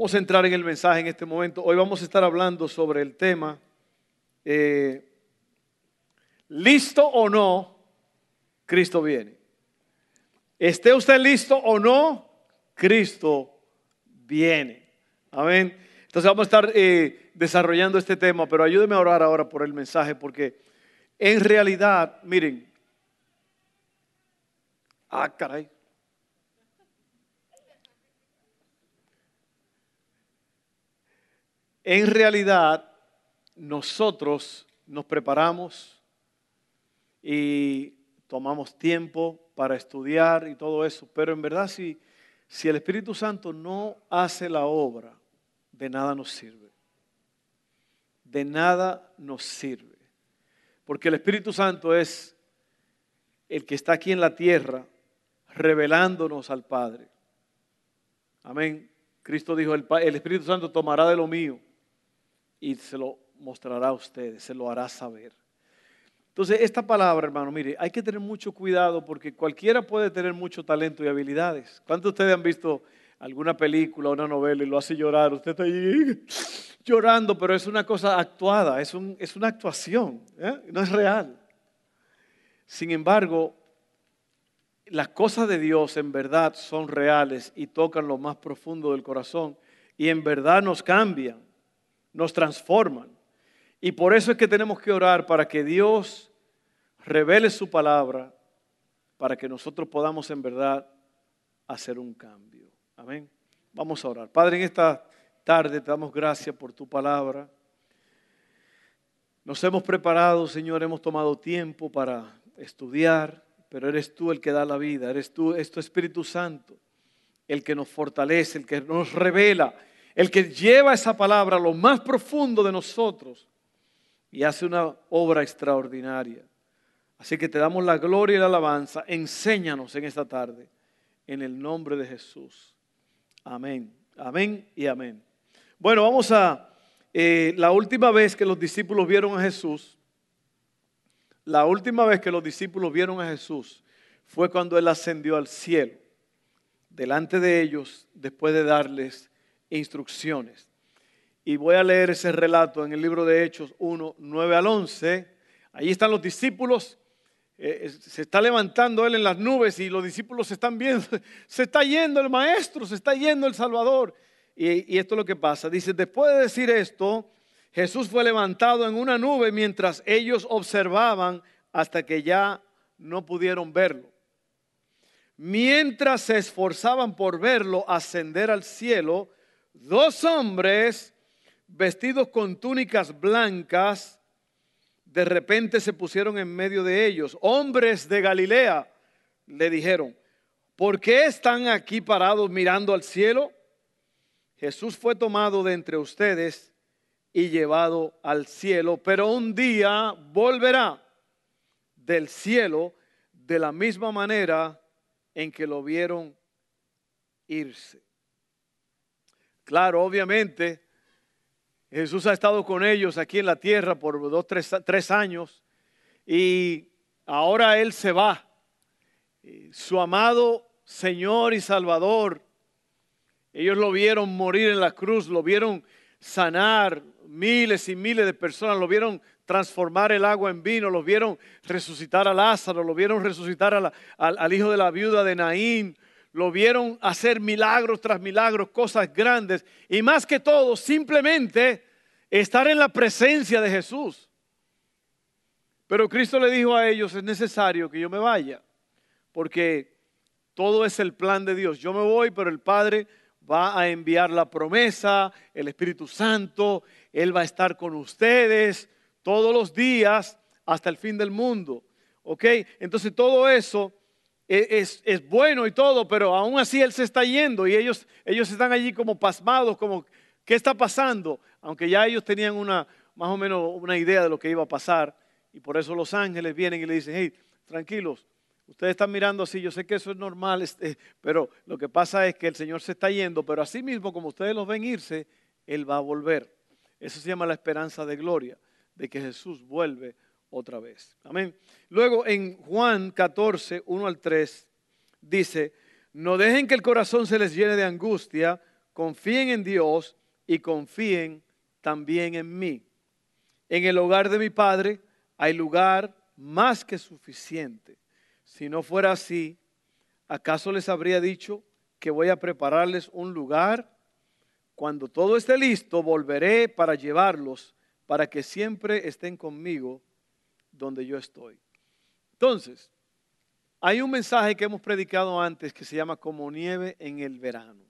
Vamos a entrar en el mensaje en este momento. Hoy vamos a estar hablando sobre el tema, eh, listo o no, Cristo viene. Esté usted listo o no, Cristo viene. Amén. Entonces vamos a estar eh, desarrollando este tema, pero ayúdeme a orar ahora por el mensaje, porque en realidad, miren, ah, caray. En realidad, nosotros nos preparamos y tomamos tiempo para estudiar y todo eso, pero en verdad si, si el Espíritu Santo no hace la obra, de nada nos sirve. De nada nos sirve. Porque el Espíritu Santo es el que está aquí en la tierra revelándonos al Padre. Amén. Cristo dijo, el, el Espíritu Santo tomará de lo mío y se lo mostrará a ustedes, se lo hará saber. Entonces, esta palabra, hermano, mire, hay que tener mucho cuidado porque cualquiera puede tener mucho talento y habilidades. ¿Cuántos de ustedes han visto alguna película, una novela y lo hace llorar? Usted está ahí llorando, pero es una cosa actuada, es, es una actuación, ¿eh? no es real. Sin embargo, las cosas de Dios en verdad son reales y tocan lo más profundo del corazón y en verdad nos cambian, nos transforman. Y por eso es que tenemos que orar para que Dios revele su palabra, para que nosotros podamos en verdad hacer un cambio. Amén. Vamos a orar. Padre, en esta tarde te damos gracias por tu palabra. Nos hemos preparado, Señor, hemos tomado tiempo para estudiar, pero eres tú el que da la vida, eres tú, es tu Espíritu Santo, el que nos fortalece, el que nos revela, el que lleva esa palabra a lo más profundo de nosotros y hace una obra extraordinaria. Así que te damos la gloria y la alabanza. Enséñanos en esta tarde, en el nombre de Jesús. Amén, amén y amén. Bueno, vamos a eh, la última vez que los discípulos vieron a Jesús. La última vez que los discípulos vieron a Jesús fue cuando Él ascendió al cielo, delante de ellos, después de darles instrucciones. Y voy a leer ese relato en el libro de Hechos 1, 9 al 11. Allí están los discípulos. Eh, se está levantando Él en las nubes y los discípulos se están viendo. Se está yendo el Maestro, se está yendo el Salvador. Y, y esto es lo que pasa. Dice, después de decir esto, Jesús fue levantado en una nube mientras ellos observaban hasta que ya no pudieron verlo. Mientras se esforzaban por verlo ascender al cielo, dos hombres vestidos con túnicas blancas, de repente se pusieron en medio de ellos. Hombres de Galilea, le dijeron, ¿por qué están aquí parados mirando al cielo? Jesús fue tomado de entre ustedes y llevado al cielo, pero un día volverá del cielo de la misma manera en que lo vieron irse. Claro, obviamente, Jesús ha estado con ellos aquí en la tierra por dos, tres, tres años. Y ahora Él se va. Su amado Señor y Salvador, ellos lo vieron morir en la cruz, lo vieron sanar. Miles y miles de personas, lo vieron transformar el agua en vino, lo vieron resucitar a Lázaro, lo vieron resucitar al, al hijo de la viuda de Naín, lo vieron hacer milagros tras milagros, cosas grandes, y más que todo, simplemente estar en la presencia de Jesús. Pero Cristo le dijo a ellos, es necesario que yo me vaya, porque todo es el plan de Dios. Yo me voy, pero el Padre va a enviar la promesa, el Espíritu Santo, Él va a estar con ustedes todos los días hasta el fin del mundo. ¿Ok? Entonces todo eso es, bueno y todo, pero aún así Él se está yendo y ellos, ellos están allí como pasmados, como, ¿qué está pasando? Aunque ya ellos tenían una más o menos una idea de lo que iba a pasar. Y por eso los ángeles vienen y le dicen, hey, tranquilos, ustedes están mirando así, yo sé que eso es normal, este, pero lo que pasa es que el Señor se está yendo, pero así mismo como ustedes los ven irse, Él va a volver. Eso se llama la esperanza de gloria, de que Jesús vuelve otra vez. Amén. Luego en Juan 14, 1 al 3, dice, no dejen que el corazón se les llene de angustia, confíen en Dios y confíen también en mí. En el hogar de mi Padre hay lugar más que suficiente. Si no fuera así, ¿acaso les habría dicho que voy a prepararles un lugar? Cuando todo esté listo, volveré para llevarlos, para que siempre estén conmigo donde yo estoy. Entonces, hay un mensaje que hemos predicado antes que se llama como nieve en el verano.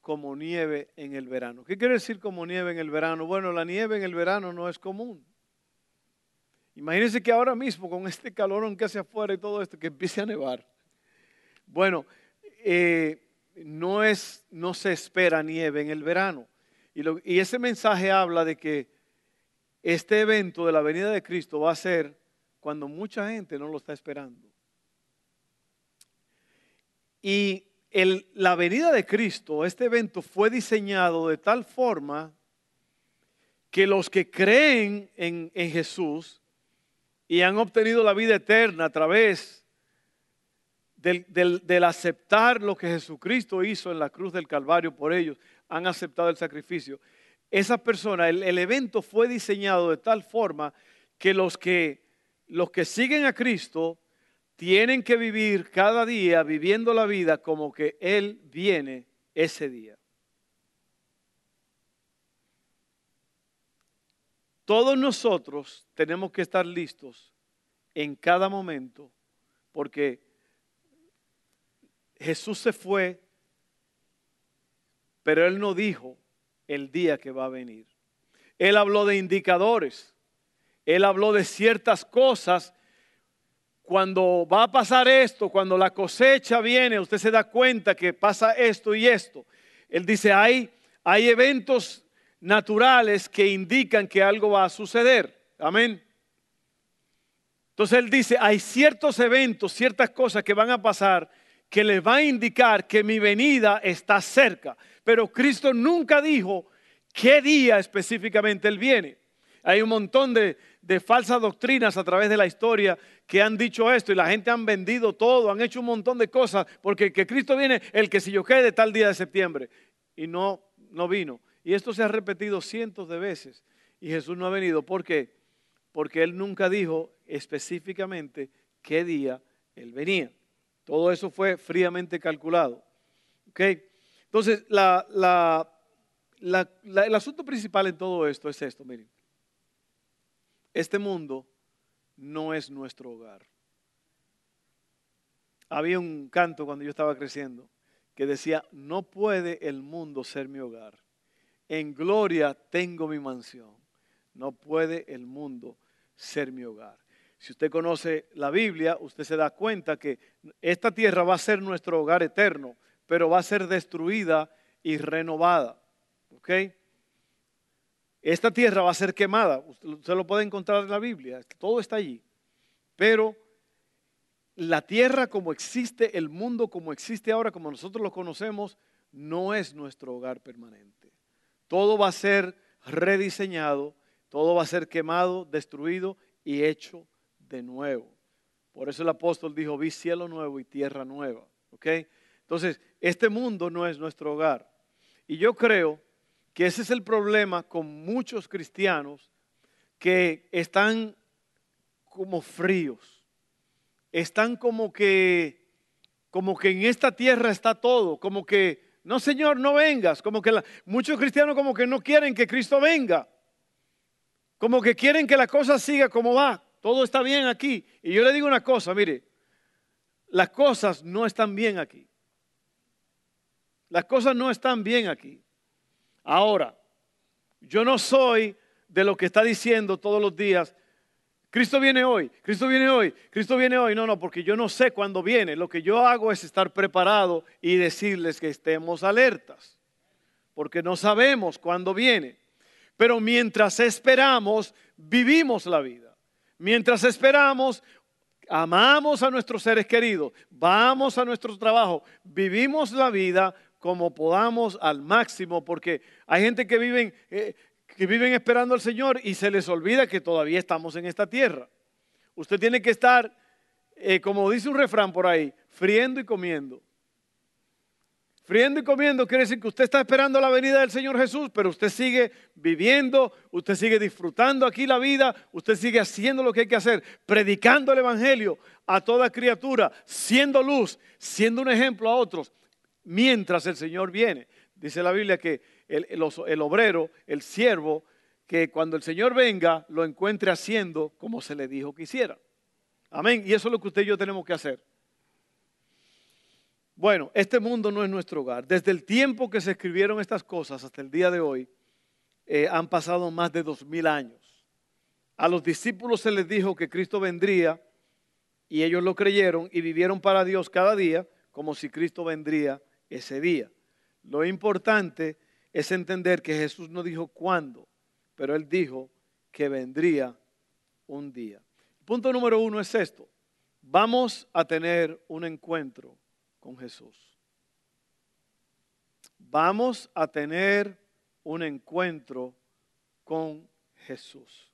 Como nieve en el verano. ¿Qué quiere decir como nieve en el verano? Bueno, la nieve en el verano no es común. Imagínense que ahora mismo con este calor que hace afuera y todo esto, que empiece a nevar. Bueno, eh, no, es, no se espera nieve en el verano. Y, y ese mensaje habla de que este evento de la venida de Cristo va a ser cuando mucha gente no lo está esperando. Y la venida de Cristo, este evento fue diseñado de tal forma que los que creen en, Jesús y han obtenido la vida eterna a través del, aceptar lo que Jesucristo hizo en la cruz del Calvario por ellos, han aceptado el sacrificio. Esa persona, el, el evento fue diseñado de tal forma que los que, los que siguen a Cristo tienen que vivir cada día viviendo la vida como que Él viene ese día. Todos nosotros tenemos que estar listos en cada momento porque Jesús se fue, pero Él no dijo el día que va a venir. Él habló de indicadores, Él habló de ciertas cosas cuando va a pasar esto, cuando la cosecha viene, usted se da cuenta que pasa esto y esto. Él dice, hay, hay eventos naturales que indican que algo va a suceder. Amén. Entonces él dice, hay ciertos eventos, ciertas cosas que van a pasar que les va a indicar que mi venida está cerca. Pero Cristo nunca dijo qué día específicamente él viene. Hay un montón de, de falsas doctrinas a través de la historia que han dicho esto y la gente han vendido todo, han hecho un montón de cosas porque que Cristo viene el que si yo quede tal día de septiembre y no no vino. Y esto se ha repetido cientos de veces y Jesús no ha venido. ¿Por qué? Porque él nunca dijo específicamente qué día él venía. Todo eso fue fríamente calculado. Entonces, el asunto principal en todo esto es esto, miren. Este mundo no es nuestro hogar. Había un canto cuando yo estaba creciendo que decía, no puede el mundo ser mi hogar. En gloria tengo mi mansión. No puede el mundo ser mi hogar. Si usted conoce la Biblia, usted se da cuenta que esta tierra va a ser nuestro hogar eterno, pero va a ser destruida y renovada. ¿Ok? Esta tierra va a ser quemada. Usted lo puede encontrar en la Biblia. Todo está allí. Pero la tierra como existe, el mundo como existe ahora, como nosotros lo conocemos, no es nuestro hogar permanente. Todo va a ser rediseñado, todo va a ser quemado, destruido y hecho de nuevo. Por eso el apóstol dijo, vi cielo nuevo y tierra nueva. ¿Ok? Entonces, este mundo no es nuestro hogar. Y yo creo que ese es el problema con muchos cristianos que están como fríos, están como que, como que en esta tierra está todo, como que, no Señor, no vengas, como que muchos cristianos como que no quieren que Cristo venga, como que quieren que la cosa siga como va, todo está bien aquí. Y yo le digo una cosa, mire, las cosas no están bien aquí. Las cosas no están bien aquí. Ahora, yo no soy de lo que está diciendo todos los días, Cristo viene hoy, Cristo viene hoy, Cristo viene hoy. No, no, porque yo no sé cuándo viene. Lo que yo hago es estar preparado y decirles que estemos alertas, porque no sabemos cuándo viene. Pero mientras esperamos, vivimos la vida. Mientras esperamos, amamos a nuestros seres queridos, vamos a nuestro trabajo, vivimos la vida como podamos al máximo, porque hay gente que viven, eh, que viven esperando al Señor y se les olvida que todavía estamos en esta tierra. Usted tiene que estar, eh, como dice un refrán por ahí, friendo y comiendo. Friendo y comiendo quiere decir que usted está esperando la venida del Señor Jesús, pero usted sigue viviendo, usted sigue disfrutando aquí la vida, usted sigue haciendo lo que hay que hacer, predicando el Evangelio a toda criatura, siendo luz, siendo un ejemplo a otros, mientras el Señor viene. Dice la Biblia que el, obrero, el siervo, que cuando el Señor venga lo encuentre haciendo como se le dijo que hiciera. Amén. Y eso es lo que usted y yo tenemos que hacer. Bueno, este mundo no es nuestro hogar. Desde el tiempo que se escribieron estas cosas hasta el día de hoy, eh, han pasado más de dos mil años. A los discípulos se les dijo que Cristo vendría y ellos lo creyeron y vivieron para Dios cada día como si Cristo vendría ese día. Lo importante es entender que Jesús no dijo cuándo, pero Él dijo que vendría un día. Punto número uno es esto. Vamos a tener un encuentro con Jesús. Vamos a tener un encuentro con Jesús.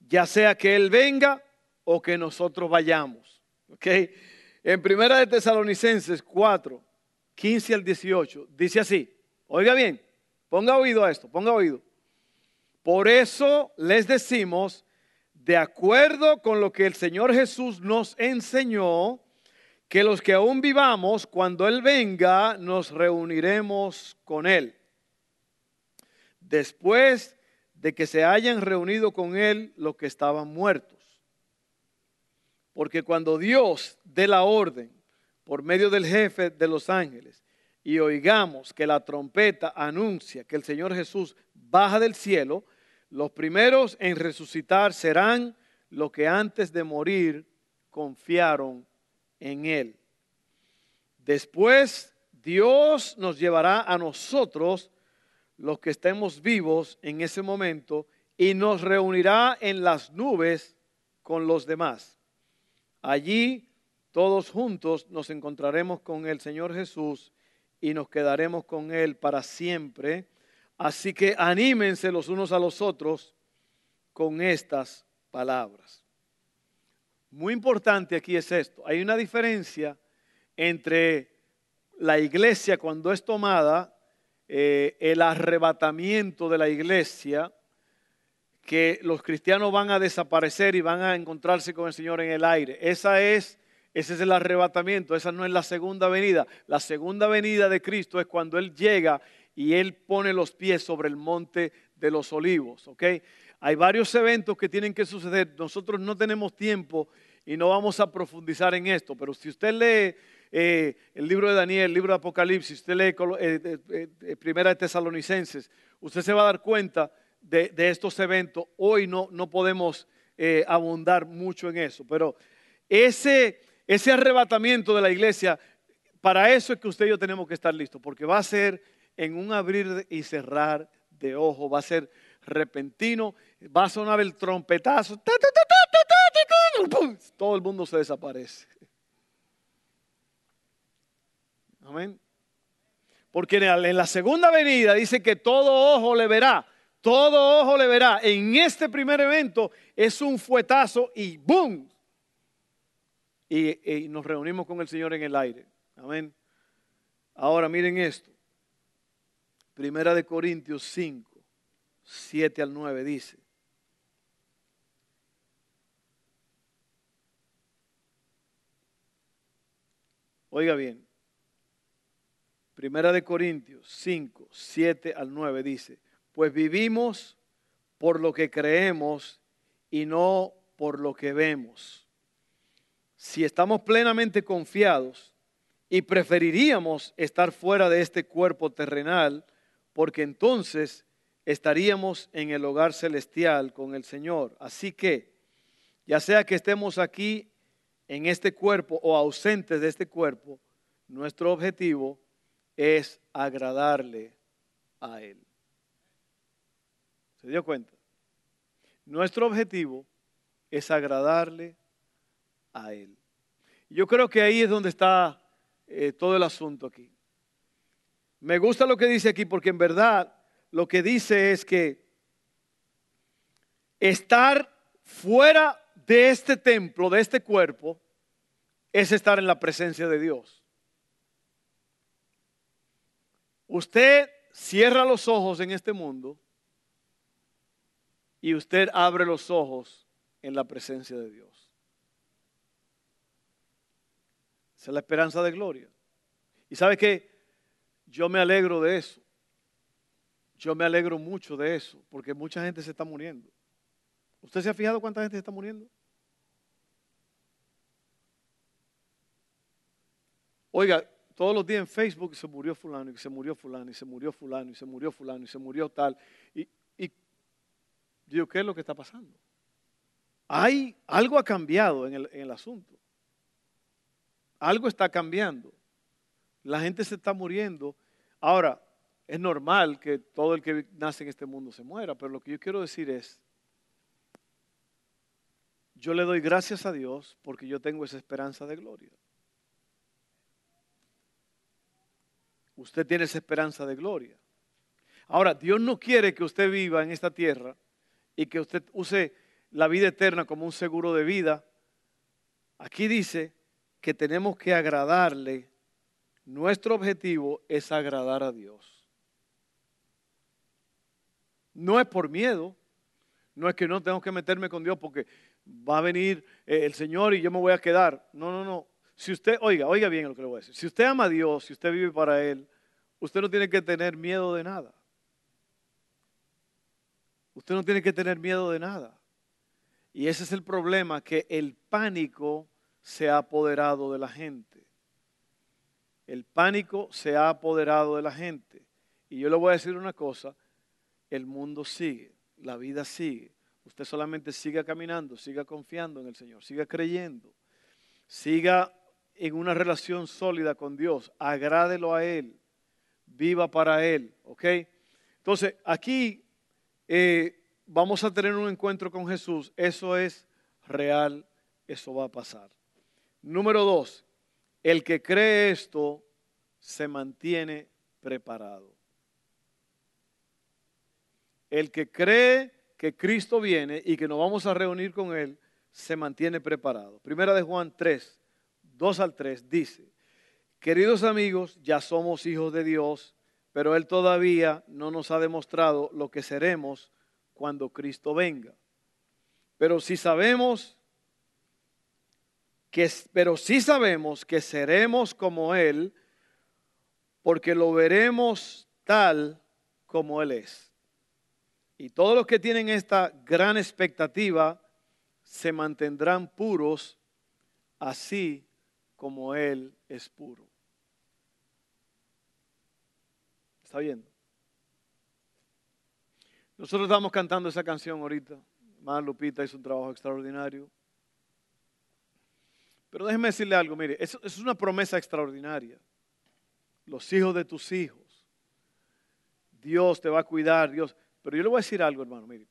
Ya sea que Él venga o que nosotros vayamos. ¿Ok? En Primera de Tesalonicenses 4, 15 al 18, dice así. Oiga bien, ponga oído a esto, ponga oído. Por eso les decimos, de acuerdo con lo que el Señor Jesús nos enseñó, que los que aún vivamos, cuando Él venga, nos reuniremos con Él. Después de que se hayan reunido con Él los que estaban muertos. Porque cuando Dios dé la orden por medio del jefe de los ángeles y oigamos que la trompeta anuncia que el Señor Jesús baja del cielo, los primeros en resucitar serán los que antes de morir confiaron en Él. Después Dios nos llevará a nosotros, los que estemos vivos en ese momento, y nos reunirá en las nubes con los demás. Allí todos juntos nos encontraremos con el Señor Jesús y nos quedaremos con Él para siempre. Así que anímense los unos a los otros con estas palabras. Muy importante aquí es esto. Hay una diferencia entre la iglesia cuando es tomada, eh, el arrebatamiento de la iglesia, que los cristianos van a desaparecer y van a encontrarse con el Señor en el aire. Esa es, ese es el arrebatamiento, esa no es la segunda venida. La segunda venida de Cristo es cuando Él llega y Él pone los pies sobre el monte de los olivos. ¿okay? Hay varios eventos que tienen que suceder. Nosotros no tenemos tiempo y no vamos a profundizar en esto, pero si usted lee eh, el libro de Daniel, el libro de Apocalipsis, usted lee eh, eh, Primera de Tesalonicenses, usted se va a dar cuenta de, estos eventos. Hoy no, no podemos abundar mucho en eso, pero ese, ese arrebatamiento de la iglesia, para eso es que usted y yo tenemos que estar listos, porque va a ser en un abrir y cerrar de ojo, va a ser repentino, va a sonar el trompetazo, todo el mundo se desaparece. Amén. Porque en la segunda venida dice que todo ojo le verá, todo ojo le verá. En este primer evento es un fuetazo y ¡boom! Y, y nos reunimos con el Señor en el aire. Amén. Ahora miren esto. Primera de Corintios 5, 7 al 9 dice. Oiga bien, Primera de Corintios 5, 7 al 9 dice, pues vivimos por lo que creemos y no por lo que vemos. Si estamos plenamente confiados y preferiríamos estar fuera de este cuerpo terrenal, porque entonces estaríamos en el hogar celestial con el Señor. Así que, ya sea que estemos aquí en este cuerpo o ausentes de este cuerpo, nuestro objetivo es agradarle a Él. ¿Se dio cuenta? Nuestro objetivo es agradarle a Él. Yo creo que ahí es donde está eh, todo el asunto aquí. Me gusta lo que dice aquí porque en verdad lo que dice es que estar fuera de este templo, de este cuerpo, es estar en la presencia de Dios. Usted cierra los ojos en este mundo y usted abre los ojos en la presencia de Dios. Esa es la esperanza de gloria. Y sabe que yo me alegro de eso. Yo me alegro mucho de eso, porque mucha gente se está muriendo. ¿Usted se ha fijado cuánta gente se está muriendo? Oiga, todos los días en Facebook se murió fulano y se murió fulano y se murió fulano y se murió fulano y se murió tal. Y, y digo, ¿qué es lo que está pasando? Hay, algo ha cambiado en el, en el asunto. Algo está cambiando. La gente se está muriendo. Ahora, es normal que todo el que nace en este mundo se muera, pero lo que yo quiero decir es, yo le doy gracias a Dios porque yo tengo esa esperanza de gloria. Usted tiene esa esperanza de gloria. Ahora, Dios no quiere que usted viva en esta tierra y que usted use la vida eterna como un seguro de vida. Aquí dice que tenemos que agradarle. Nuestro objetivo es agradar a Dios. No es por miedo, no es que no tengo que meterme con Dios porque va a venir eh, el Señor y yo me voy a quedar. No, no, no. Si usted, oiga, oiga bien lo que le voy a decir. Si usted ama a Dios, si usted vive para Él, usted no tiene que tener miedo de nada. Usted no tiene que tener miedo de nada. Y ese es el problema, que el pánico se ha apoderado de la gente. El pánico se ha apoderado de la gente. Y yo le voy a decir una cosa, el mundo sigue, la vida sigue. Usted solamente siga caminando, siga confiando en el Señor, siga creyendo, siga en una relación sólida con Dios, agrádelo a Él, viva para Él, ¿ok? Entonces, aquí eh, vamos a tener un encuentro con Jesús, eso es real, eso va a pasar. Número dos, el que cree esto se mantiene preparado. El que cree que Cristo viene y que nos vamos a reunir con Él, se mantiene preparado. Primera de Juan 3, 2 al 3 dice, queridos amigos, ya somos hijos de Dios, pero Él todavía no nos ha demostrado lo que seremos cuando Cristo venga. Pero si sabemos que, pero sabemos que seremos como Él, porque lo veremos tal como Él es. Y todos los que tienen esta gran expectativa se mantendrán puros, así como Él es puro. ¿Está viendo? Nosotros estamos cantando esa canción ahorita. Más Lupita hizo un trabajo extraordinario. Pero déjeme decirle algo, mire, eso, es una promesa extraordinaria. Los hijos de tus hijos. Dios te va a cuidar, Dios. Pero yo le voy a decir algo, hermano, mire.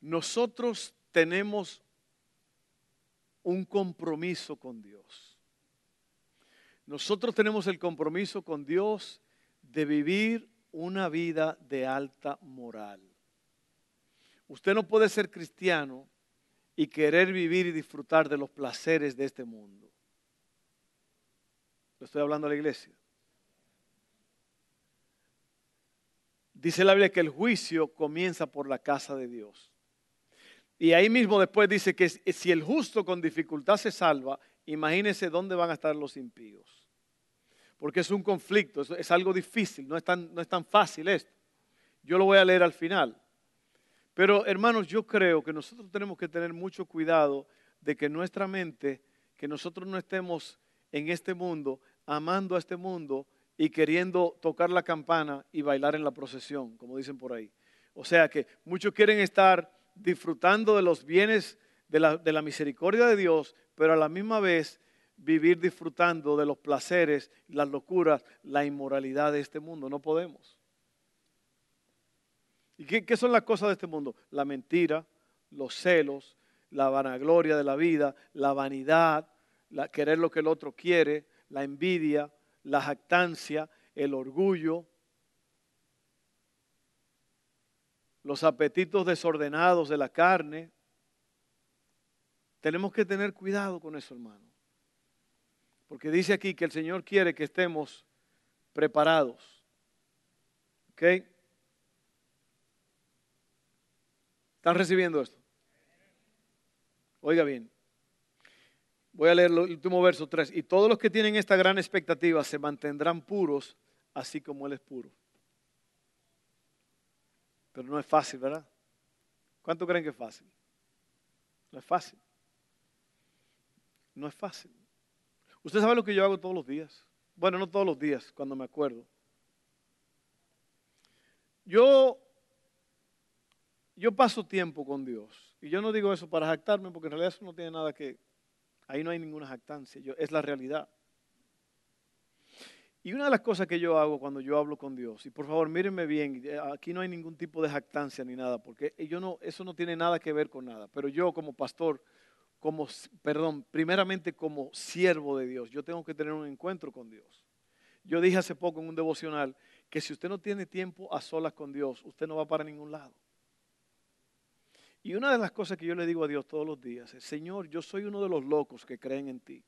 Nosotros tenemos un compromiso con Dios. Nosotros tenemos el compromiso con Dios de vivir una vida de alta moral. Usted no puede ser cristiano y querer vivir y disfrutar de los placeres de este mundo. Lo estoy hablando a la iglesia. Dice la Biblia que el juicio comienza por la casa de Dios. Y ahí mismo después dice que si el justo con dificultad se salva, imagínense dónde van a estar los impíos. Porque es un conflicto, es, algo difícil, no es, tan, no es tan fácil esto. Yo lo voy a leer al final. Pero hermanos, yo creo que nosotros tenemos que tener mucho cuidado de que nuestra mente, que nosotros no estemos en este mundo, amando a este mundo y queriendo tocar la campana y bailar en la procesión, como dicen por ahí. O sea que muchos quieren estar disfrutando de los bienes de la, misericordia de Dios, pero a la misma vez vivir disfrutando de los placeres, las locuras, la inmoralidad de este mundo. No podemos. ¿Y qué, son las cosas de este mundo? La mentira, los celos, la vanagloria de la vida, la vanidad, la, querer lo que el otro quiere, la envidia, la jactancia, el orgullo, los apetitos desordenados de la carne. Tenemos que tener cuidado con eso, hermano. Porque dice aquí que el Señor quiere que estemos preparados. ¿Ok? ¿Están recibiendo esto? Oiga bien. Voy a leer el último verso 3. Y todos los que tienen esta gran expectativa se mantendrán puros, así como Él es puro. Pero no es fácil, ¿verdad? ¿Cuánto creen que es fácil? No es fácil. No es fácil. Usted sabe lo que yo hago todos los días. Bueno, no todos los días, cuando me acuerdo. Yo, yo paso tiempo con Dios. Y yo no digo eso para jactarme, porque en realidad eso no tiene nada que... Ahí no hay ninguna jactancia, yo, es la realidad. Y una de las cosas que yo hago cuando yo hablo con Dios, y por favor mírenme bien, eh, aquí no hay ningún tipo de jactancia ni nada, porque yo no, eso no tiene nada que ver con nada, pero yo como pastor, como, perdón, primeramente como siervo de Dios, yo tengo que tener un encuentro con Dios. Yo dije hace poco en un devocional que si usted no tiene tiempo a solas con Dios, usted no va para ningún lado. Y una de las cosas que yo le digo a Dios todos los días es, Señor, yo soy uno de los locos que creen en ti.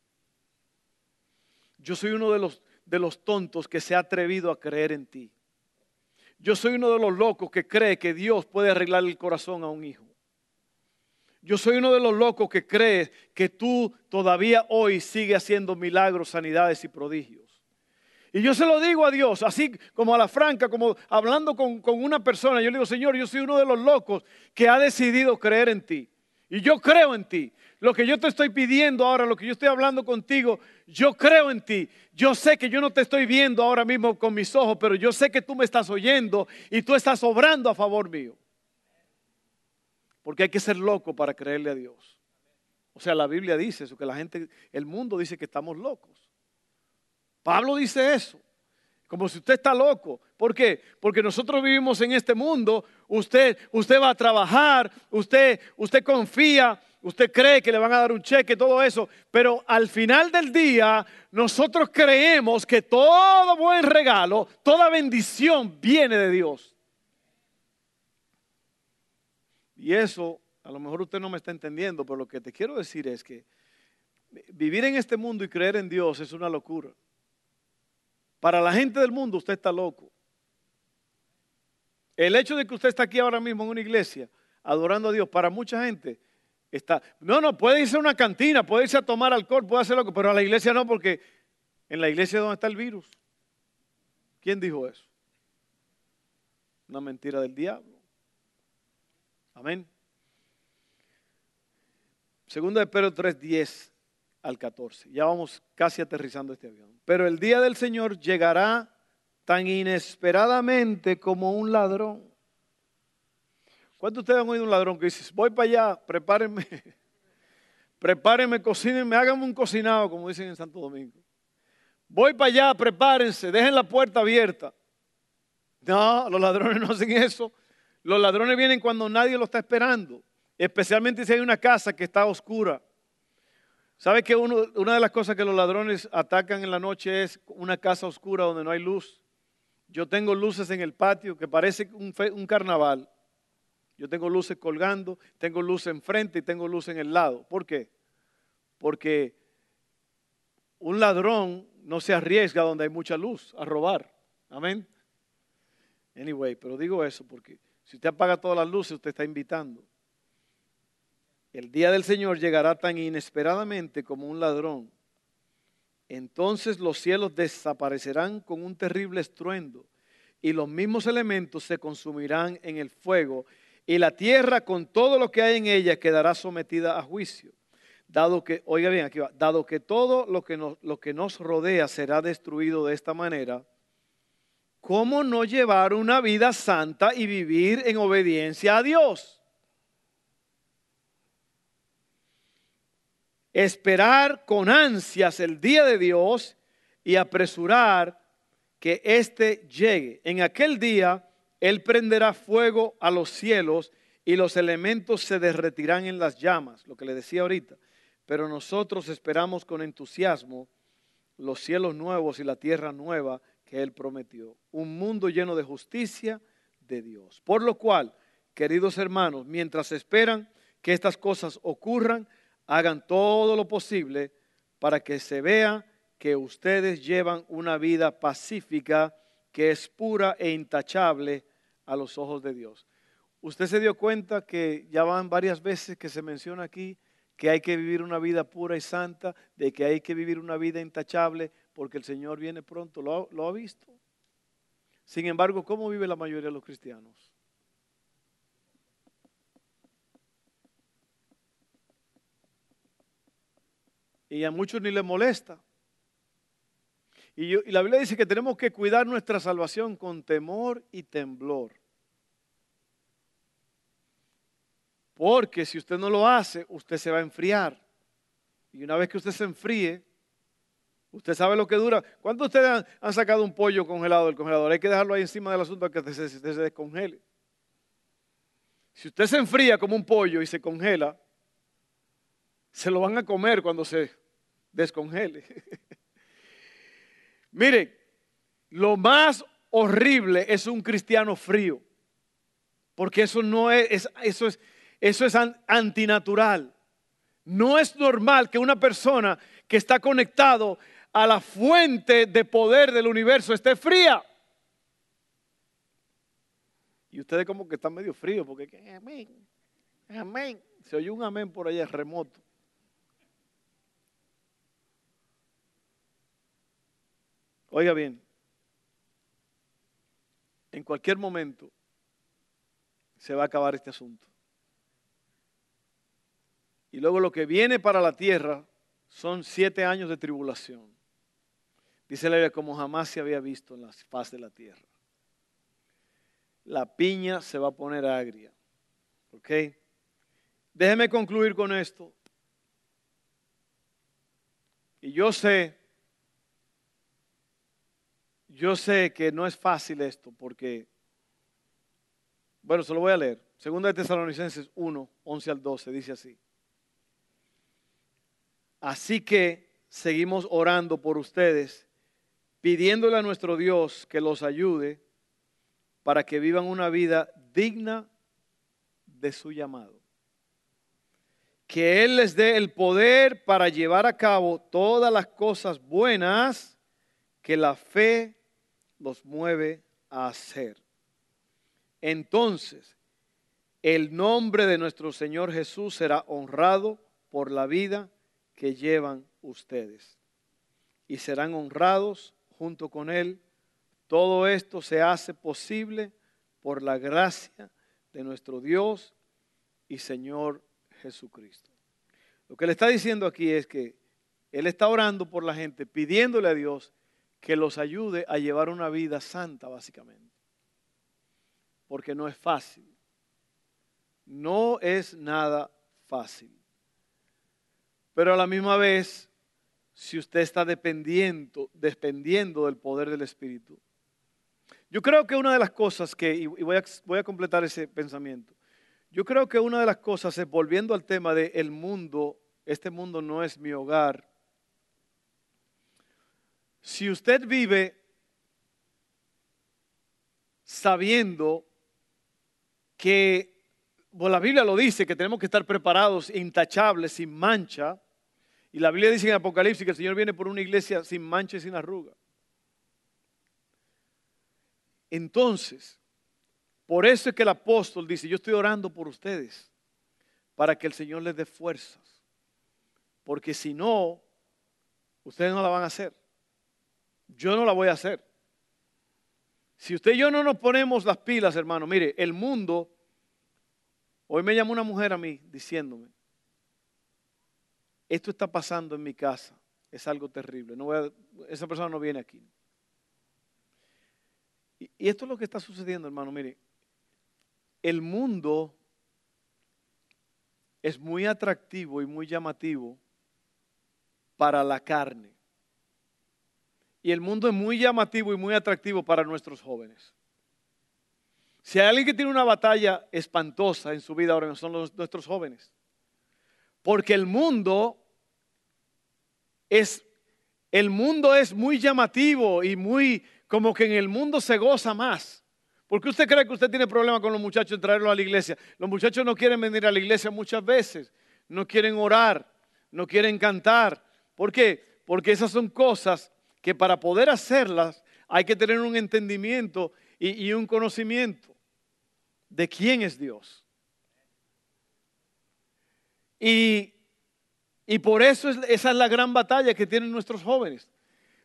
Yo soy uno de los de los tontos que se ha atrevido a creer en ti. Yo soy uno de los locos que cree que Dios puede arreglar el corazón a un hijo. Yo soy uno de los locos que cree que tú todavía hoy sigues haciendo milagros, sanidades y prodigios. Y yo se lo digo a Dios, así como a la franca, como hablando con, con, una persona. Yo le digo, Señor, yo soy uno de los locos que ha decidido creer en ti. Y yo creo en ti. Lo que yo te estoy pidiendo ahora, lo que yo estoy hablando contigo, yo creo en ti. Yo sé que yo no te estoy viendo ahora mismo con mis ojos, pero yo sé que tú me estás oyendo y tú estás obrando a favor mío. Porque hay que ser loco para creerle a Dios. O sea, la Biblia dice eso, que la gente, el mundo dice que estamos locos. Pablo dice eso, como si usted está loco. ¿Por qué? Porque nosotros vivimos en este mundo, usted, usted va a trabajar, usted, usted confía usted cree que le van a dar un cheque, todo eso, pero al final del día nosotros creemos que todo buen regalo, toda bendición viene de Dios. Y eso, a lo mejor usted no me está entendiendo, pero lo que te quiero decir es que vivir en este mundo y creer en Dios es una locura. Para la gente del mundo usted está loco. El hecho de que usted está aquí ahora mismo en una iglesia adorando a Dios, para mucha gente no, no, puede irse a una cantina, puede irse a tomar alcohol, puede hacer lo que, pero a la iglesia no, porque en la iglesia es donde está el virus. ¿Quién dijo eso? Una mentira del diablo. Amén. Segunda de Pedro 3, 10 al 14. Ya vamos casi aterrizando este avión. Pero el día del Señor llegará tan inesperadamente como un ladrón. ¿Cuántos de ustedes han oído un ladrón que dice, voy para allá, prepárenme, prepárenme, cocínenme, háganme un cocinado, como dicen en Santo Domingo? Voy para allá, prepárense, dejen la puerta abierta. No, los ladrones no hacen eso. Los ladrones vienen cuando nadie lo está esperando, especialmente si hay una casa que está oscura. ¿Sabe que una de las cosas que los ladrones atacan en la noche es una casa oscura donde no hay luz? Yo tengo luces en el patio que parece un carnaval. Yo tengo luces colgando, tengo luz enfrente y tengo luz en el lado. ¿Por qué? Porque un ladrón no se arriesga donde hay mucha luz a robar. Amén. Anyway, pero digo eso porque si usted apaga todas las luces, usted está invitando. El día del Señor llegará tan inesperadamente como un ladrón. Entonces los cielos desaparecerán con un terrible estruendo y los mismos elementos se consumirán en el fuego y la tierra con todo lo que hay en ella quedará sometida a juicio. Dado que, oiga bien, aquí va, dado que todo lo que, nos, lo que nos rodea será destruido de esta manera, ¿cómo no llevar una vida santa y vivir en obediencia a Dios? Esperar con ansias el día de Dios y apresurar que éste llegue. En aquel día Él prenderá fuego a los cielos y los elementos se derretirán en las llamas, lo que le decía ahorita. Pero nosotros esperamos con entusiasmo los cielos nuevos y la tierra nueva que Él prometió. Un mundo lleno de justicia de Dios. Por lo cual, queridos hermanos, mientras esperan que estas cosas ocurran, hagan todo lo posible para que se vea que ustedes llevan una vida pacífica que es pura e intachable a los ojos de Dios. Usted se dio cuenta que ya van varias veces que se menciona aquí que hay que vivir una vida pura y santa, de que hay que vivir una vida intachable, porque el Señor viene pronto, lo, lo ha visto. Sin embargo, ¿cómo vive la mayoría de los cristianos? Y a muchos ni les molesta. Y, la Biblia dice que tenemos que cuidar nuestra salvación con temor y temblor. Porque si usted no lo hace, usted se va a enfriar. Y una vez que usted se enfríe, usted sabe lo que dura. ¿Cuántos de ustedes han, sacado un pollo congelado del congelador? Hay que dejarlo ahí encima del asunto para que se, se descongele. Si usted se enfría como un pollo y se congela, se lo van a comer cuando se descongele. Mire, lo más horrible es un cristiano frío, porque eso no es, eso es, eso es antinatural. No es normal que una persona que está conectado a la fuente de poder del universo esté fría. Y ustedes como que están medio fríos porque amén, amén. Se oye un amén por allá remoto. Oiga bien, en cualquier momento se va a acabar este asunto. Y luego lo que viene para la tierra son siete años de tribulación. Dice la Biblia como jamás se había visto en la faz de la tierra. La piña se va a poner agria. ¿Ok? Déjeme concluir con esto. Y yo sé, yo sé que no es fácil esto porque, bueno, se lo voy a leer. Segunda de Tesalonicenses 1, 11 al 12, dice así. Así que seguimos orando por ustedes, pidiéndole a nuestro Dios que los ayude para que vivan una vida digna de su llamado. Que Él les dé el poder para llevar a cabo todas las cosas buenas que la fe los mueve a hacer. Entonces, el nombre de nuestro Señor Jesús será honrado por la vida que llevan ustedes y serán honrados junto con Él. Todo esto se hace posible por la gracia de nuestro Dios y Señor Jesucristo. Lo que le está diciendo aquí es que Él está orando por la gente, pidiéndole a Dios que los ayude a llevar una vida santa, básicamente. Porque no es fácil. No es nada fácil. Pero a la misma vez, si usted está dependiendo, dependiendo del poder del Espíritu. Yo creo que una de las cosas que, y voy a, voy a completar ese pensamiento, yo creo que una de las cosas es, volviendo al tema de el mundo, este mundo no es mi hogar. Si usted vive sabiendo que, bueno, la Biblia lo dice, que tenemos que estar preparados, intachables, sin mancha, y la Biblia dice en Apocalipsis que el Señor viene por una iglesia sin mancha y sin arruga. Entonces, por eso es que el apóstol dice, yo estoy orando por ustedes, para que el Señor les dé fuerzas. Porque si no, ustedes no la van a hacer. Yo no la voy a hacer. Si usted y yo no nos ponemos las pilas, hermano, mire, el mundo, hoy me llamó una mujer a mí diciéndome, esto está pasando en mi casa, es algo terrible. Esa persona no viene aquí. Y esto es lo que está sucediendo, hermano. Mire, el mundo es muy atractivo y muy llamativo para la carne. Y el mundo es muy llamativo y muy atractivo para nuestros jóvenes. Si hay alguien que tiene una batalla espantosa en su vida ahora son nuestros jóvenes. Porque el mundo es el mundo es muy llamativo y muy como que en el mundo se goza más. ¿Por qué usted cree que usted tiene problema con los muchachos en traerlos a la iglesia? Los muchachos no quieren venir a la iglesia muchas veces, no quieren orar, no quieren cantar. ¿Por qué? Porque esas son cosas que para poder hacerlas hay que tener un entendimiento y, un conocimiento de quién es Dios. Y, por eso esa es la gran batalla que tienen nuestros jóvenes.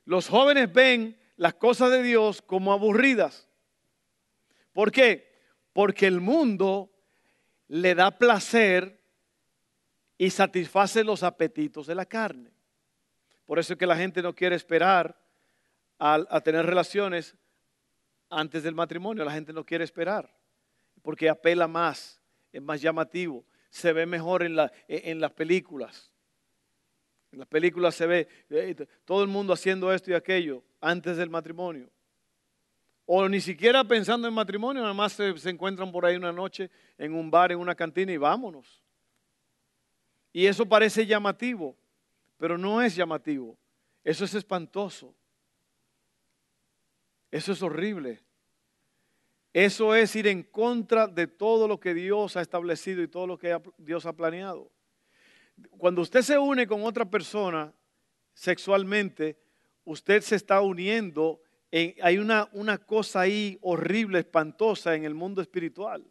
Los jóvenes ven las cosas de Dios como aburridas. ¿Por qué? Porque el mundo le da placer y satisface los apetitos de la carne. Por eso es que la gente no quiere esperar a, tener relaciones antes del matrimonio. La gente no quiere esperar porque apela más, es más llamativo, se ve mejor en, las películas. En las películas se ve eh, todo el mundo haciendo esto y aquello antes del matrimonio. O ni siquiera pensando en matrimonio, nada más se, encuentran por ahí una noche en un bar, en una cantina y vámonos. Y eso parece llamativo, pero no es llamativo. Eso es espantoso. Eso es horrible. Eso es ir en contra de todo lo que Dios ha establecido y todo lo que Dios ha planeado. Cuando usted se une con otra persona sexualmente, usted se está uniendo, hay una, una cosa ahí horrible, espantosa en el mundo espiritual.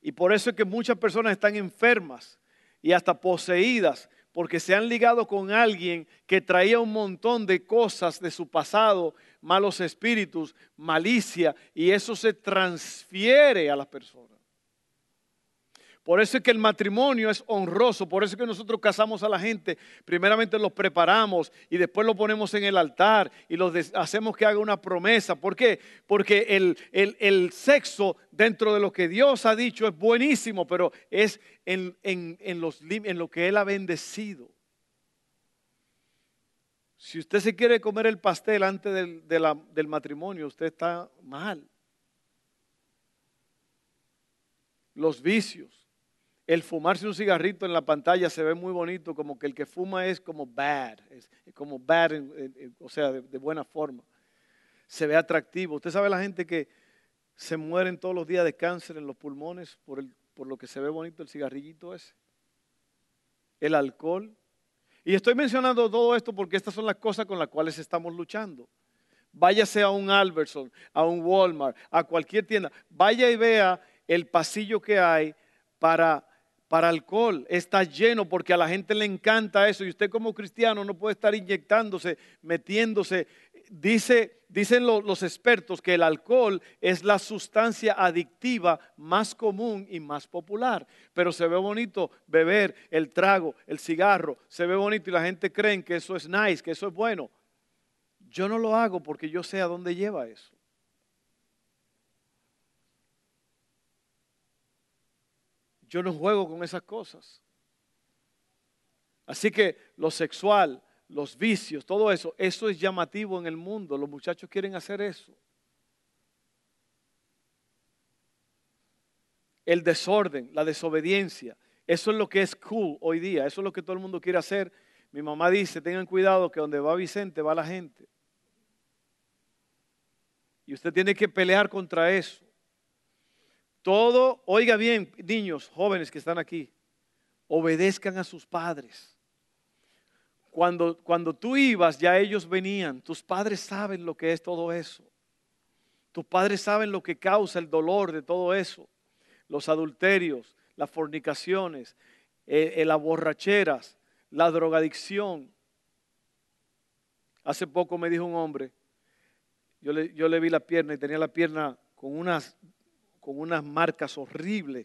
Y por eso es que muchas personas están enfermas y hasta poseídas porque se han ligado con alguien que traía un montón de cosas de su pasado, malos espíritus, malicia, y eso se transfiere a las personas. Por eso es que el matrimonio es honroso, por eso es que nosotros casamos a la gente, primeramente los preparamos y después lo ponemos en el altar y los hacemos que haga una promesa. ¿Por qué? Porque el, el, sexo dentro de lo que Dios ha dicho es buenísimo, pero es en, en, los, en lo que Él ha bendecido. Si usted se quiere comer el pastel antes del, del matrimonio, usted está mal. Los vicios el fumarse un cigarrito en la pantalla se ve muy bonito, como que el que fuma es como bad, es, como bad, o sea, de, buena forma. Se ve atractivo. Usted sabe la gente que se mueren todos los días de cáncer en los pulmones por, el, por lo que se ve bonito el cigarrillito ese. El alcohol. Y estoy mencionando todo esto porque estas son las cosas con las cuales estamos luchando. Váyase a un Albertson, a un Walmart, a cualquier tienda. Vaya y vea el pasillo que hay para para alcohol, está lleno porque a la gente le encanta eso y usted como cristiano no puede estar inyectándose, metiéndose. Dice, dicen los expertos que el alcohol es la sustancia adictiva más común y más popular, pero se ve bonito beber el trago, el cigarro, se ve bonito y la gente cree que eso es nice, que eso es bueno. Yo no lo hago porque yo sé a dónde lleva eso. Yo no juego con esas cosas. Así que lo sexual, los vicios, todo eso, eso es llamativo en el mundo. Los muchachos quieren hacer eso. El desorden, la desobediencia, eso es lo que es cool hoy día, eso es lo que todo el mundo quiere hacer. Mi mamá dice, tengan cuidado que donde va Vicente va la gente. Y usted tiene que pelear contra eso. Todo, oiga bien, niños, jóvenes que están aquí, obedezcan a sus padres. Cuando, cuando tú ibas, ya ellos venían. Tus padres saben lo que es todo eso. Tus padres saben lo que causa el dolor de todo eso. Los adulterios, las fornicaciones, eh, eh, las borracheras, la drogadicción. Hace poco me dijo un hombre, yo le, yo le vi la pierna y tenía la pierna con unas con unas marcas horribles.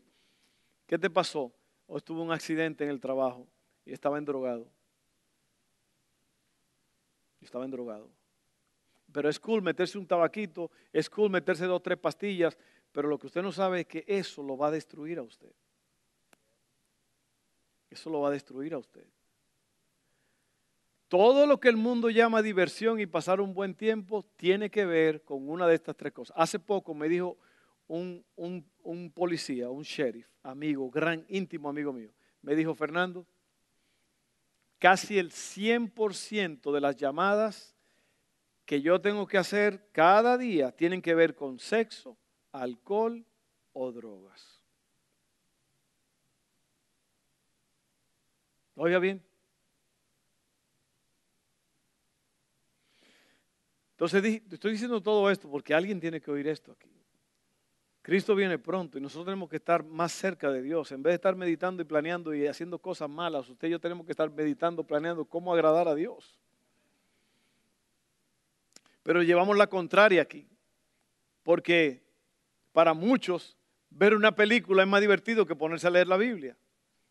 ¿Qué te pasó? O estuvo un accidente en el trabajo y estaba endrogado. Estaba endrogado. Pero es cool meterse un tabaquito, es cool meterse dos o tres pastillas, pero lo que usted no sabe es que eso lo va a destruir a usted. Eso lo va a destruir a usted. Todo lo que el mundo llama diversión y pasar un buen tiempo tiene que ver con una de estas tres cosas. Hace poco me dijo un, un, policía, un sheriff, amigo, gran íntimo amigo mío, me dijo, Fernando, casi el 100% de las llamadas que yo tengo que hacer cada día tienen que ver con sexo, alcohol o drogas. Oiga bien. Entonces estoy diciendo todo esto porque alguien tiene que oír esto aquí. Cristo viene pronto y nosotros tenemos que estar más cerca de Dios. En vez de estar meditando y planeando y haciendo cosas malas, usted y yo tenemos que estar meditando, planeando cómo agradar a Dios. Pero llevamos la contraria aquí. Porque para muchos ver una película es más divertido que ponerse a leer la Biblia.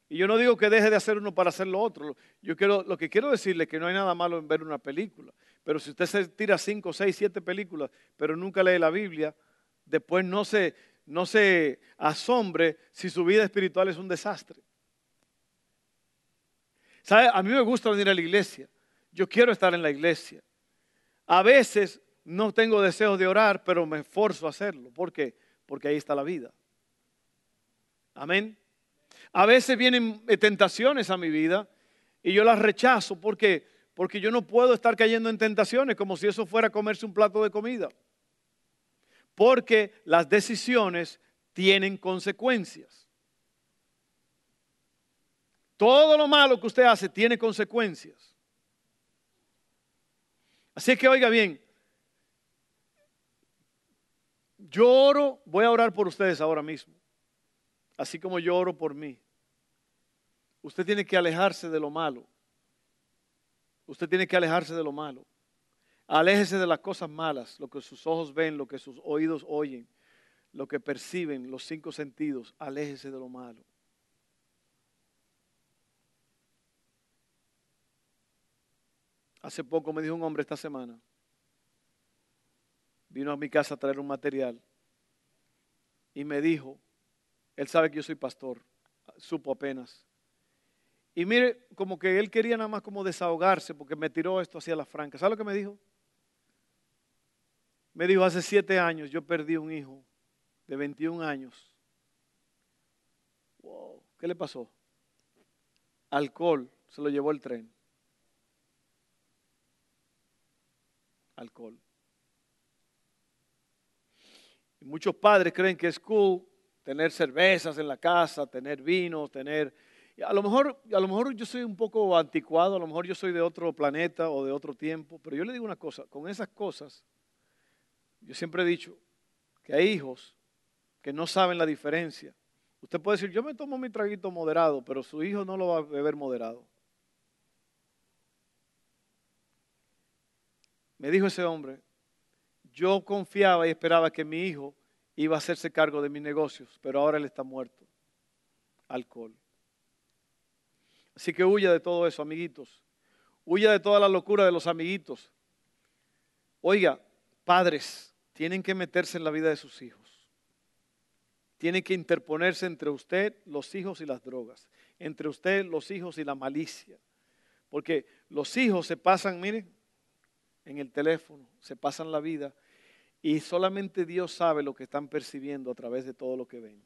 Y yo no digo que deje de hacer uno para hacer lo otro. Yo quiero, lo que quiero decirle es que no hay nada malo en ver una película. Pero si usted se tira cinco, seis, siete películas, pero nunca lee la Biblia, después no se, no se asombre si su vida espiritual es un desastre. A mí me gusta venir a la iglesia. Yo quiero estar en la iglesia. A veces no tengo deseos de orar, pero me esforzo a hacerlo. ¿Por qué? Porque ahí está la vida. Amén. A veces vienen tentaciones a mi vida y yo las rechazo porque porque yo no puedo estar cayendo en tentaciones como si eso fuera comerse un plato de comida porque las decisiones tienen consecuencias. Todo lo malo que usted hace tiene consecuencias. Así que oiga bien, yo oro, voy a orar por ustedes ahora mismo, así como yo oro por mí. Usted tiene que alejarse de lo malo. Usted tiene que alejarse de lo malo. Aléjese de las cosas malas, lo que sus ojos ven, lo que sus oídos oyen, lo que perciben, los cinco sentidos. Aléjese de lo malo. Hace poco me dijo un hombre esta semana, vino a mi casa a traer un material y me dijo, él sabe que yo soy pastor, supo apenas. Y mire, como que él quería nada más como desahogarse porque me tiró esto hacia la franca. ¿Sabe lo que me dijo? Me dijo, hace siete años yo perdí un hijo de 21 años. Wow, ¿qué le pasó? Alcohol, se lo llevó el tren. Alcohol. Y muchos padres creen que es cool tener cervezas en la casa, tener vinos, tener... A lo, mejor, a lo mejor yo soy un poco anticuado, a lo mejor yo soy de otro planeta o de otro tiempo, pero yo le digo una cosa, con esas cosas yo siempre he dicho que hay hijos que no saben la diferencia. Usted puede decir, yo me tomo mi traguito moderado, pero su hijo no lo va a beber moderado. Me dijo ese hombre, yo confiaba y esperaba que mi hijo iba a hacerse cargo de mis negocios, pero ahora él está muerto. Alcohol. Así que huya de todo eso, amiguitos. Huya de toda la locura de los amiguitos. Oiga, padres, tienen que meterse en la vida de sus hijos. Tienen que interponerse entre usted, los hijos y las drogas. Entre usted, los hijos y la malicia. Porque los hijos se pasan, miren, en el teléfono, se pasan la vida y solamente Dios sabe lo que están percibiendo a través de todo lo que ven.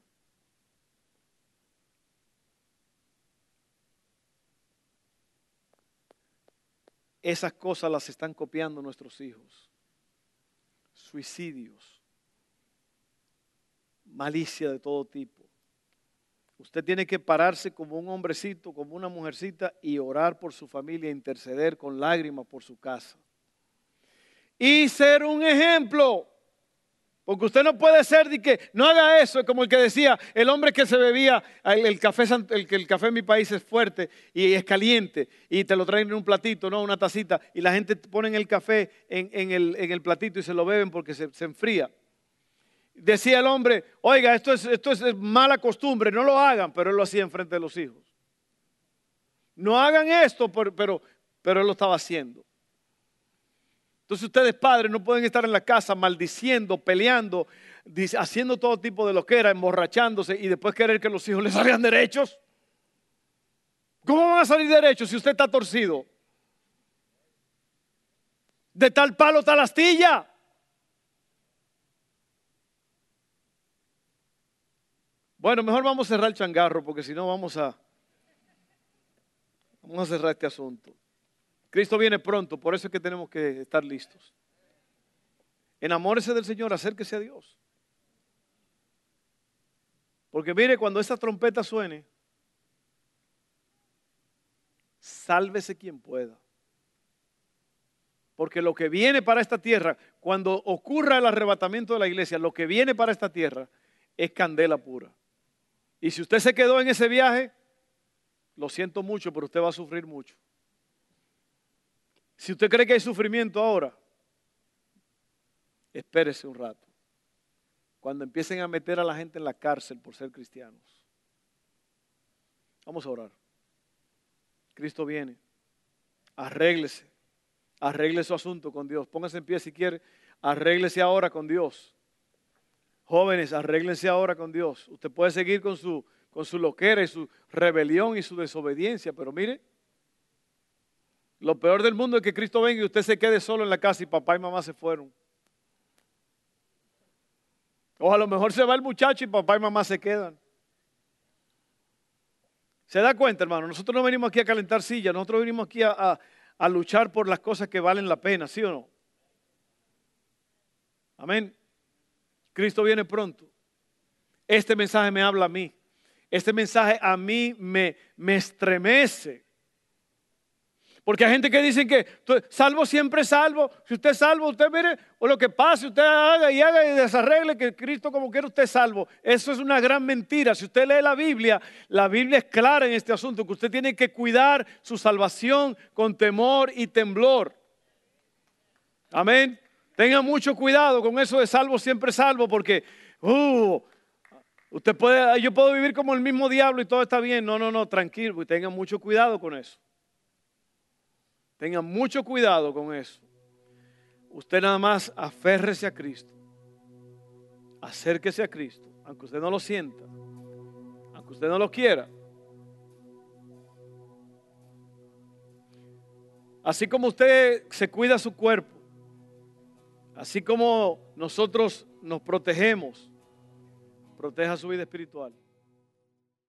Esas cosas las están copiando nuestros hijos suicidios, malicia de todo tipo. Usted tiene que pararse como un hombrecito, como una mujercita y orar por su familia, interceder con lágrimas por su casa. Y ser un ejemplo. Porque usted no puede ser de que no haga eso, como el que decía, el hombre que se bebía, el, café, el, el café en mi país es fuerte y es caliente y te lo traen en un platito, no una tacita, y la gente pone el café en, el, platito y se lo beben porque se, enfría. Decía el hombre, oiga, esto es, esto es mala costumbre, no lo hagan, pero él lo hacía en frente de los hijos. No hagan esto, pero, pero él lo estaba haciendo. Entonces ustedes padres no pueden estar en la casa maldiciendo, peleando, haciendo todo tipo de lo que era, emborrachándose y después querer que los hijos les salgan derechos. ¿Cómo van a salir derechos si usted está torcido? De tal palo, tal astilla. Bueno, mejor vamos a cerrar el changarro porque si no vamos a vamos a cerrar este asunto. Cristo viene pronto, por eso es que tenemos que estar listos. Enamórese del Señor, acérquese a Dios. Porque mire, cuando esa trompeta suene, sálvese quien pueda. Porque lo que viene para esta tierra, cuando ocurra el arrebatamiento de la iglesia, lo que viene para esta tierra es candela pura. Y si usted se quedó en ese viaje, lo siento mucho, pero usted va a sufrir mucho. Si usted cree que hay sufrimiento ahora, espérese un rato. Cuando empiecen a meter a la gente en la cárcel por ser cristianos. Vamos a orar. Cristo viene. Arréglese. Arregle su asunto con Dios. Póngase en pie si quiere. Arréglese ahora con Dios. Jóvenes, arréglense ahora con Dios. Usted puede seguir con su, con su loquera y su rebelión y su desobediencia, pero mire, lo peor del mundo es que Cristo venga y usted se quede solo en la casa y papá y mamá se fueron. O a lo mejor se va el muchacho y papá y mamá se quedan. ¿Se da cuenta, hermano? Nosotros no venimos aquí a calentar sillas, nosotros venimos aquí a, a luchar por las cosas que valen la pena, ¿sí o no? Amén. Cristo viene pronto. Este mensaje me habla a mí. Este mensaje a mí me, me estremece. Porque hay gente que dice que salvo siempre salvo. Si usted es salvo, usted mire, o lo que pase, usted haga y haga y desarregle que Cristo como quiera usted es salvo. Eso es una gran mentira. Si usted lee la Biblia, la Biblia es clara en este asunto, que usted tiene que cuidar su salvación con temor y temblor. Amén. Tenga mucho cuidado con eso de salvo siempre salvo, porque uh, usted puede, yo puedo vivir como el mismo diablo y todo está bien. No, no, no, tranquilo, tenga mucho cuidado con eso. Tenga mucho cuidado con eso. Usted nada más aférrese a Cristo. Acérquese a Cristo, aunque usted no lo sienta, aunque usted no lo quiera. Así como usted se cuida su cuerpo, así como nosotros nos protegemos, proteja su vida espiritual.